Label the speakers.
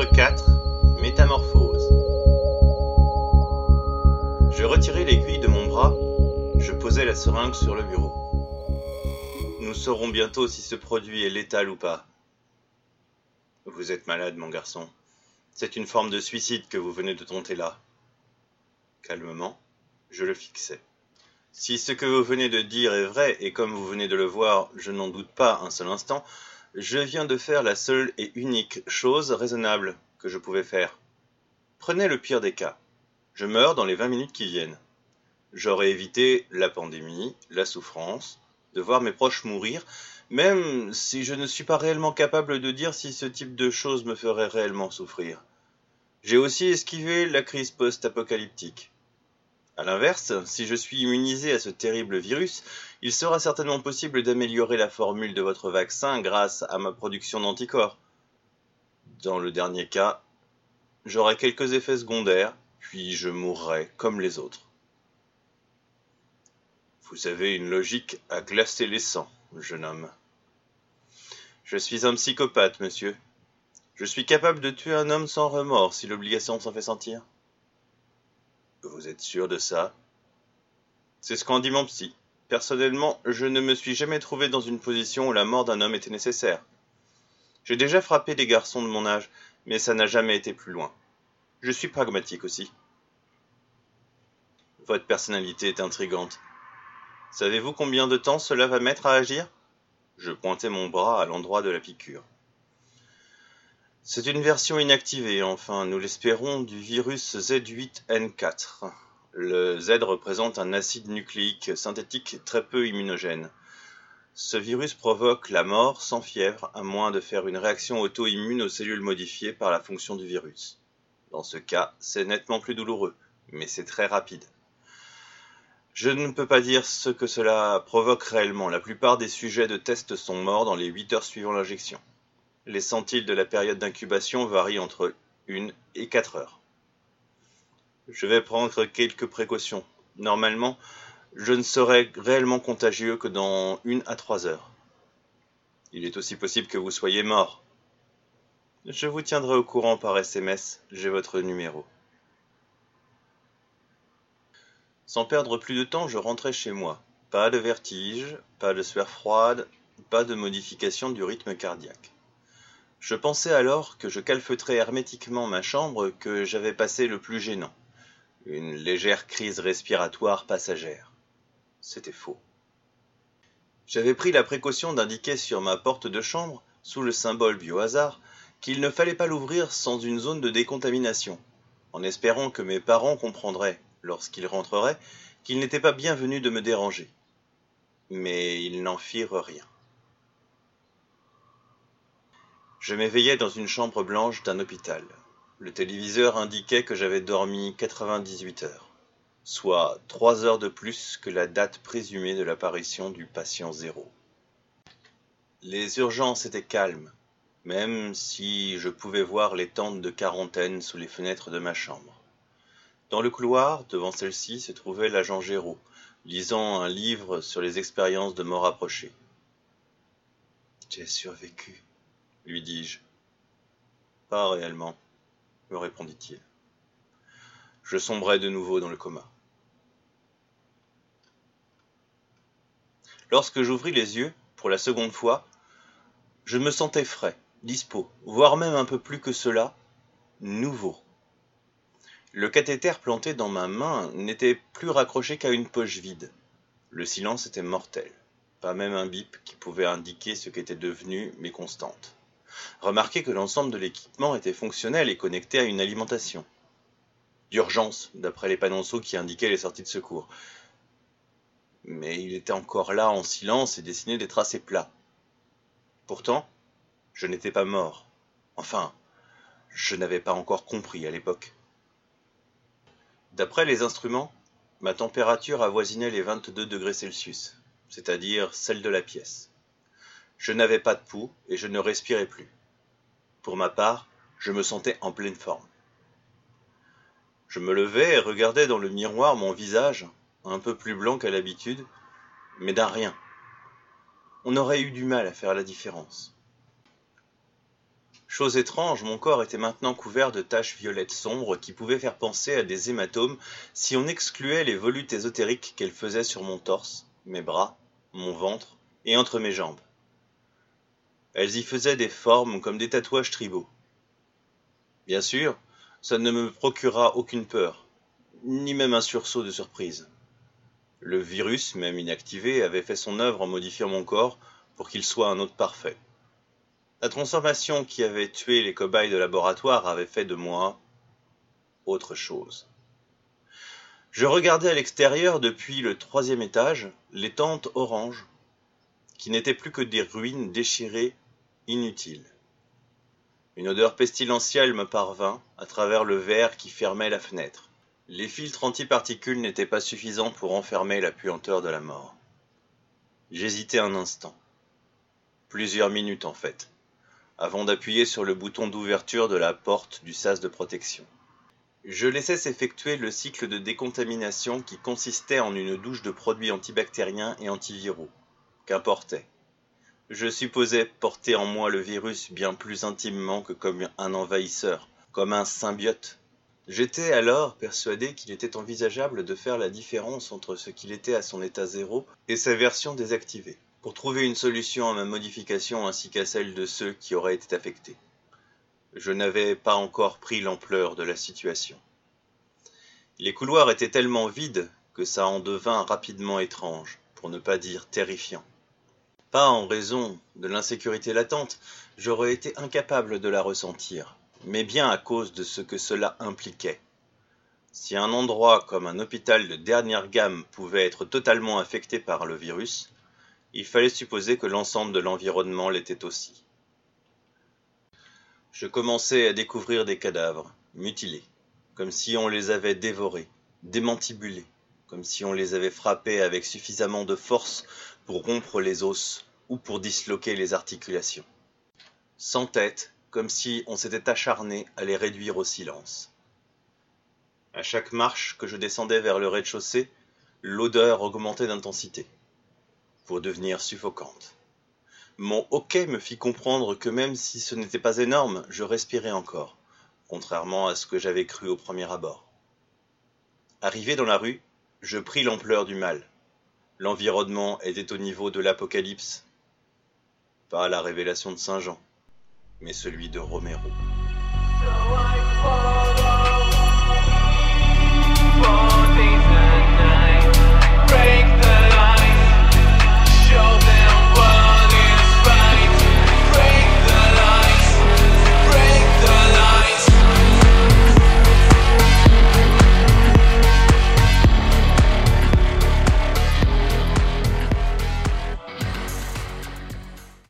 Speaker 1: Chapitre 4 Métamorphose Je retirai l'aiguille de mon bras, je posai la seringue sur le bureau. Nous saurons bientôt si ce produit est létal ou pas. Vous êtes malade, mon garçon. C'est une forme de suicide que vous venez de tenter là. Calmement, je le fixai. Si ce que vous venez de dire est vrai, et comme vous venez de le voir, je n'en doute pas un seul instant, je viens de faire la seule et unique chose raisonnable que je pouvais faire. Prenez le pire des cas. Je meurs dans les vingt minutes qui viennent. J'aurais évité la pandémie, la souffrance, de voir mes proches mourir, même si je ne suis pas réellement capable de dire si ce type de choses me ferait réellement souffrir. J'ai aussi esquivé la crise post-apocalyptique. À l'inverse, si je suis immunisé à ce terrible virus, il sera certainement possible d'améliorer la formule de votre vaccin grâce à ma production d'anticorps. Dans le dernier cas, j'aurai quelques effets secondaires, puis je mourrai comme les autres. Vous avez une logique à glacer les sangs, jeune homme. Je suis un psychopathe, monsieur. Je suis capable de tuer un homme sans remords si l'obligation s'en fait sentir. Vous êtes sûr de ça? C'est ce qu'en dit mon psy. Personnellement, je ne me suis jamais trouvé dans une position où la mort d'un homme était nécessaire. J'ai déjà frappé des garçons de mon âge, mais ça n'a jamais été plus loin. Je suis pragmatique aussi. Votre personnalité est intrigante. Savez-vous combien de temps cela va mettre à agir? Je pointai mon bras à l'endroit de la piqûre. C'est une version inactivée, enfin, nous l'espérons, du virus Z8N4. Le Z représente un acide nucléique synthétique très peu immunogène. Ce virus provoque la mort sans fièvre, à moins de faire une réaction auto-immune aux cellules modifiées par la fonction du virus. Dans ce cas, c'est nettement plus douloureux, mais c'est très rapide. Je ne peux pas dire ce que cela provoque réellement. La plupart des sujets de test sont morts dans les 8 heures suivant l'injection. Les centiles de la période d'incubation varient entre une et quatre heures. Je vais prendre quelques précautions. Normalement, je ne serai réellement contagieux que dans une à trois heures. Il est aussi possible que vous soyez mort. Je vous tiendrai au courant par SMS, j'ai votre numéro. Sans perdre plus de temps, je rentrai chez moi. Pas de vertige, pas de sueur froide, pas de modification du rythme cardiaque. Je pensais alors que je calfeutrais hermétiquement ma chambre que j'avais passé le plus gênant. Une légère crise respiratoire passagère. C'était faux. J'avais pris la précaution d'indiquer sur ma porte de chambre, sous le symbole biohazard, qu'il ne fallait pas l'ouvrir sans une zone de décontamination, en espérant que mes parents comprendraient, lorsqu'ils rentreraient, qu'il n'était pas bienvenu de me déranger. Mais ils n'en firent rien. Je m'éveillais dans une chambre blanche d'un hôpital. Le téléviseur indiquait que j'avais dormi 98 heures, soit trois heures de plus que la date présumée de l'apparition du patient zéro. Les urgences étaient calmes, même si je pouvais voir les tentes de quarantaine sous les fenêtres de ma chambre. Dans le couloir, devant celle-ci, se trouvait l'agent Géraud, lisant un livre sur les expériences de mort approchée. J'ai survécu, lui dis-je. Pas réellement, me répondit-il. Je sombrai de nouveau dans le coma. Lorsque j'ouvris les yeux, pour la seconde fois, je me sentais frais, dispos, voire même un peu plus que cela, nouveau. Le cathéter planté dans ma main n'était plus raccroché qu'à une poche vide. Le silence était mortel, pas même un bip qui pouvait indiquer ce qu'étaient devenues mes constantes. Remarquez que l'ensemble de l'équipement était fonctionnel et connecté à une alimentation. D'urgence, d'après les panonceaux qui indiquaient les sorties de secours. Mais il était encore là en silence et dessiné des tracés plats. Pourtant, je n'étais pas mort. Enfin, je n'avais pas encore compris à l'époque. D'après les instruments, ma température avoisinait les 22 degrés Celsius, c'est-à-dire celle de la pièce. Je n'avais pas de pouls et je ne respirais plus. Pour ma part, je me sentais en pleine forme. Je me levais et regardais dans le miroir mon visage, un peu plus blanc qu'à l'habitude, mais d'un rien. On aurait eu du mal à faire la différence. Chose étrange, mon corps était maintenant couvert de taches violettes sombres qui pouvaient faire penser à des hématomes si on excluait les volutes ésotériques qu'elles faisaient sur mon torse, mes bras, mon ventre et entre mes jambes. Elles y faisaient des formes comme des tatouages tribaux. Bien sûr, ça ne me procura aucune peur, ni même un sursaut de surprise. Le virus, même inactivé, avait fait son œuvre en modifiant mon corps pour qu'il soit un autre parfait. La transformation qui avait tué les cobayes de laboratoire avait fait de moi autre chose. Je regardais à l'extérieur depuis le troisième étage les tentes oranges, qui n'étaient plus que des ruines déchirées, inutiles. Une odeur pestilentielle me parvint à travers le verre qui fermait la fenêtre. Les filtres antiparticules n'étaient pas suffisants pour enfermer la puanteur de la mort. J'hésitai un instant. Plusieurs minutes en fait avant d'appuyer sur le bouton d'ouverture de la porte du sas de protection. Je laissais s'effectuer le cycle de décontamination qui consistait en une douche de produits antibactériens et antiviraux. Qu'importait. Je supposais porter en moi le virus bien plus intimement que comme un envahisseur, comme un symbiote. J'étais alors persuadé qu'il était envisageable de faire la différence entre ce qu'il était à son état zéro et sa version désactivée pour trouver une solution à ma modification ainsi qu'à celle de ceux qui auraient été affectés. Je n'avais pas encore pris l'ampleur de la situation. Les couloirs étaient tellement vides que ça en devint rapidement étrange, pour ne pas dire terrifiant. Pas en raison de l'insécurité latente, j'aurais été incapable de la ressentir, mais bien à cause de ce que cela impliquait. Si un endroit comme un hôpital de dernière gamme pouvait être totalement affecté par le virus, il fallait supposer que l'ensemble de l'environnement l'était aussi. Je commençais à découvrir des cadavres, mutilés, comme si on les avait dévorés, démantibulés, comme si on les avait frappés avec suffisamment de force pour rompre les os ou pour disloquer les articulations. Sans tête, comme si on s'était acharné à les réduire au silence. À chaque marche que je descendais vers le rez-de-chaussée, l'odeur augmentait d'intensité pour devenir suffocante. Mon hoquet me fit comprendre que même si ce n'était pas énorme, je respirais encore, contrairement à ce que j'avais cru au premier abord. Arrivé dans la rue, je pris l'ampleur du mal. L'environnement était au niveau de l'Apocalypse. Pas la révélation de Saint Jean, mais celui de Romero.